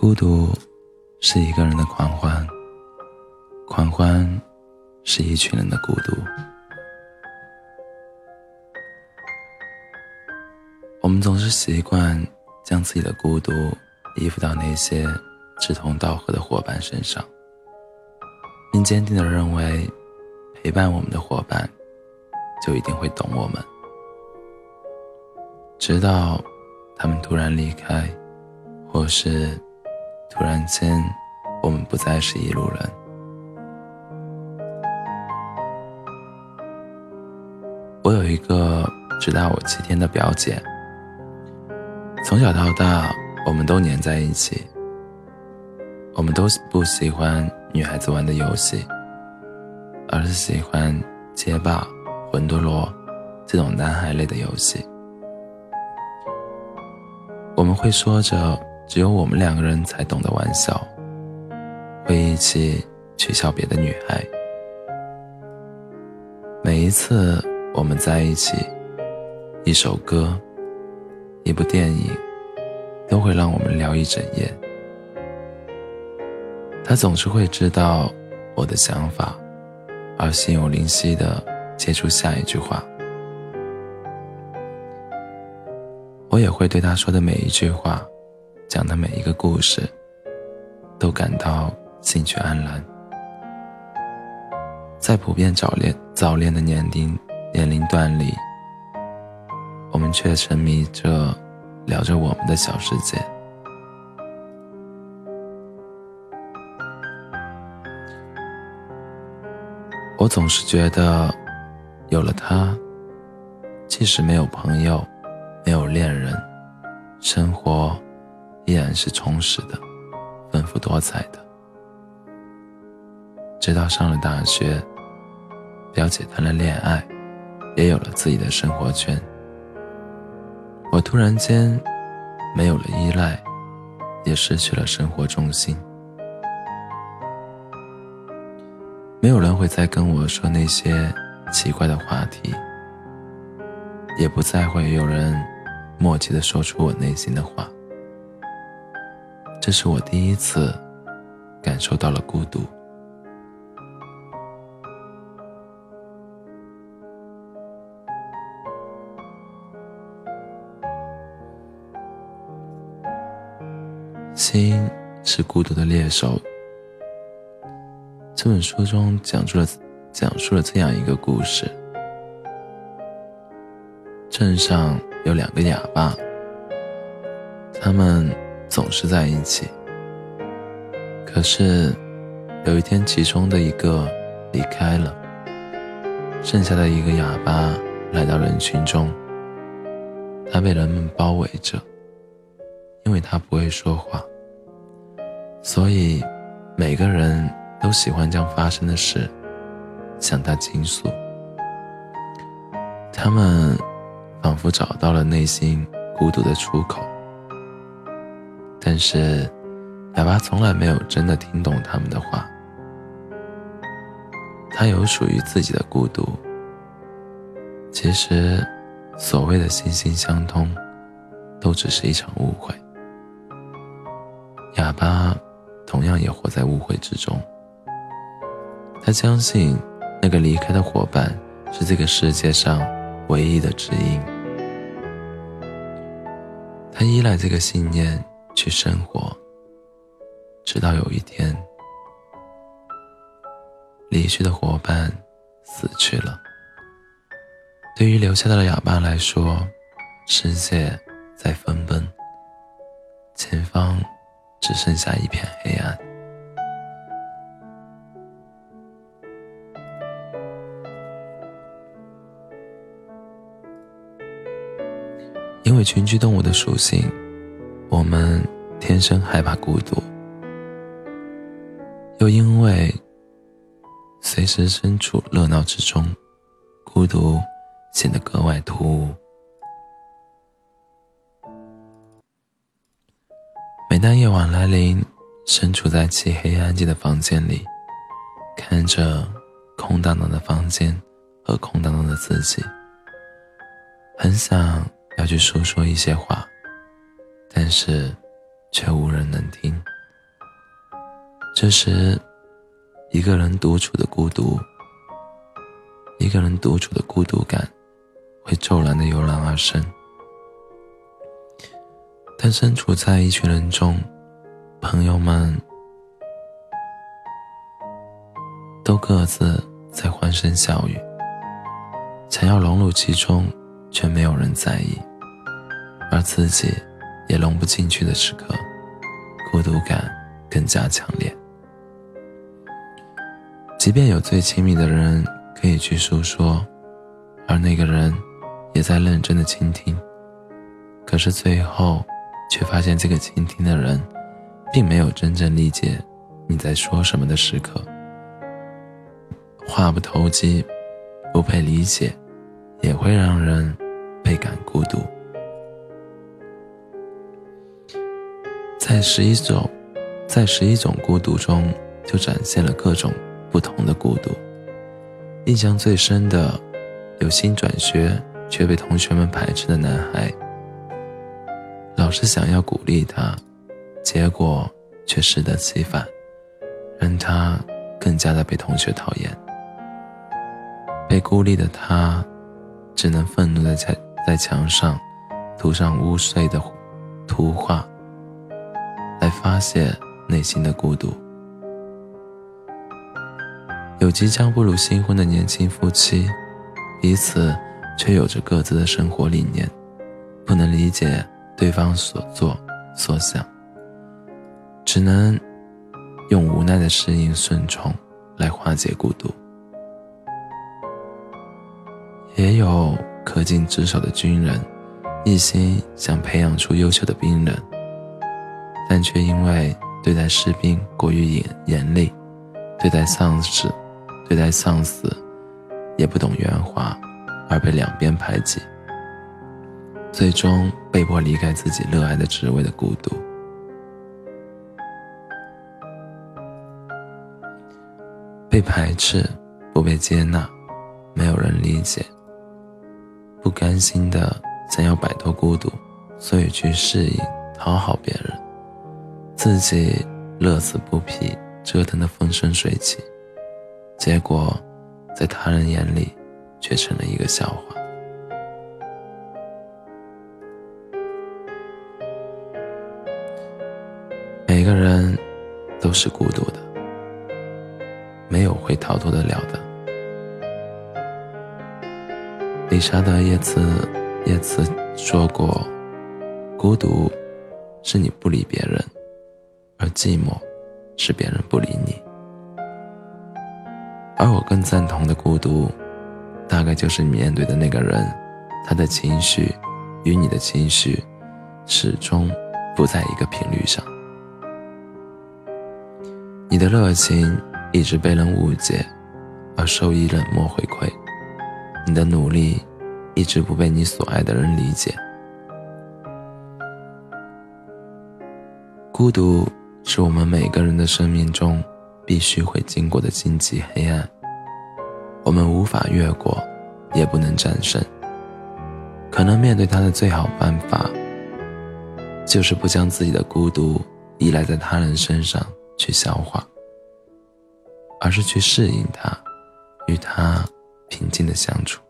孤独是一个人的狂欢，狂欢是一群人的孤独。我们总是习惯将自己的孤独依附到那些志同道合的伙伴身上，并坚定地认为，陪伴我们的伙伴就一定会懂我们，直到他们突然离开，或是。突然间，我们不再是一路人。我有一个只大我七天的表姐，从小到大，我们都黏在一起。我们都不喜欢女孩子玩的游戏，而是喜欢街霸、魂斗罗这种男孩类的游戏。我们会说着。只有我们两个人才懂得玩笑，会一起取笑别的女孩。每一次我们在一起，一首歌，一部电影，都会让我们聊一整夜。他总是会知道我的想法，而心有灵犀的接出下一句话。我也会对他说的每一句话。讲的每一个故事，都感到兴趣盎然。在普遍早恋早恋的年龄年龄段里，我们却沉迷着聊着我们的小世界。我总是觉得，有了他，即使没有朋友，没有恋人，生活。是充实的，丰富多彩的。直到上了大学，表姐谈了恋爱，也有了自己的生活圈。我突然间没有了依赖，也失去了生活重心。没有人会再跟我说那些奇怪的话题，也不再会有人默契的说出我内心的话。这是我第一次感受到了孤独。心是孤独的猎手。这本书中讲述了讲述了这样一个故事：镇上有两个哑巴，他们。总是在一起。可是，有一天，其中的一个离开了，剩下的一个哑巴来到人群中。他被人们包围着，因为他不会说话，所以每个人都喜欢将发生的事向他倾诉。他们仿佛找到了内心孤独的出口。但是，哑巴从来没有真的听懂他们的话。他有属于自己的孤独。其实，所谓的心心相通，都只是一场误会。哑巴同样也活在误会之中。他相信，那个离开的伙伴是这个世界上唯一的知音。他依赖这个信念。去生活，直到有一天，离去的伙伴死去了。对于留下的哑巴来说，世界在分崩，前方只剩下一片黑暗。因为群居动物的属性。我们天生害怕孤独，又因为随时身处热闹之中，孤独显得格外突兀。每当夜晚来临，身处在漆黑安静的房间里，看着空荡荡的房间和空荡荡的自己，很想要去说说一些话。但是，却无人能听。这时，一个人独处的孤独，一个人独处的孤独感，会骤然的油然而生。但身处在一群人中，朋友们都各自在欢声笑语，想要融入其中，却没有人在意，而自己也融不进去的时刻，孤独感更加强烈。即便有最亲密的人可以去诉说，而那个人也在认真的倾听，可是最后。却发现这个倾听的人，并没有真正理解你在说什么的时刻，话不投机，不被理解，也会让人在十一种，在十一种孤独中，就展现了各种不同的孤独。印象最深的，有新转学却被同学们排斥的男孩。老是想要鼓励他，结果却适得其反，让他更加的被同学讨厌。被孤立的他，只能愤怒的在在墙上涂上污秽的图画，来发泄内心的孤独。有即将步入新婚的年轻夫妻，彼此却有着各自的生活理念，不能理解。对方所做所想，只能用无奈的适应顺从来化解孤独。也有恪尽职守的军人，一心想培养出优秀的兵人，但却因为对待士兵过于严严厉，对待丧事，对待丧死也不懂圆滑，而被两边排挤。最终被迫离开自己热爱的职位的孤独，被排斥，不被接纳，没有人理解，不甘心的想要摆脱孤独，所以去适应讨好别人，自己乐此不疲，折腾的风生水起，结果在他人眼里却成了一个笑话。每个人都是孤独的，没有会逃脱得了的。理查德·叶茨叶茨说过：“孤独是你不理别人，而寂寞是别人不理你。”而我更赞同的孤独，大概就是你面对的那个人，他的情绪与你的情绪始终不在一个频率上。你的热情一直被人误解，而受以冷漠回馈；你的努力一直不被你所爱的人理解。孤独是我们每个人的生命中必须会经过的荆棘黑暗，我们无法越过，也不能战胜。可能面对它的最好办法，就是不将自己的孤独依赖在他人身上。去消化，而是去适应它，与它平静的相处。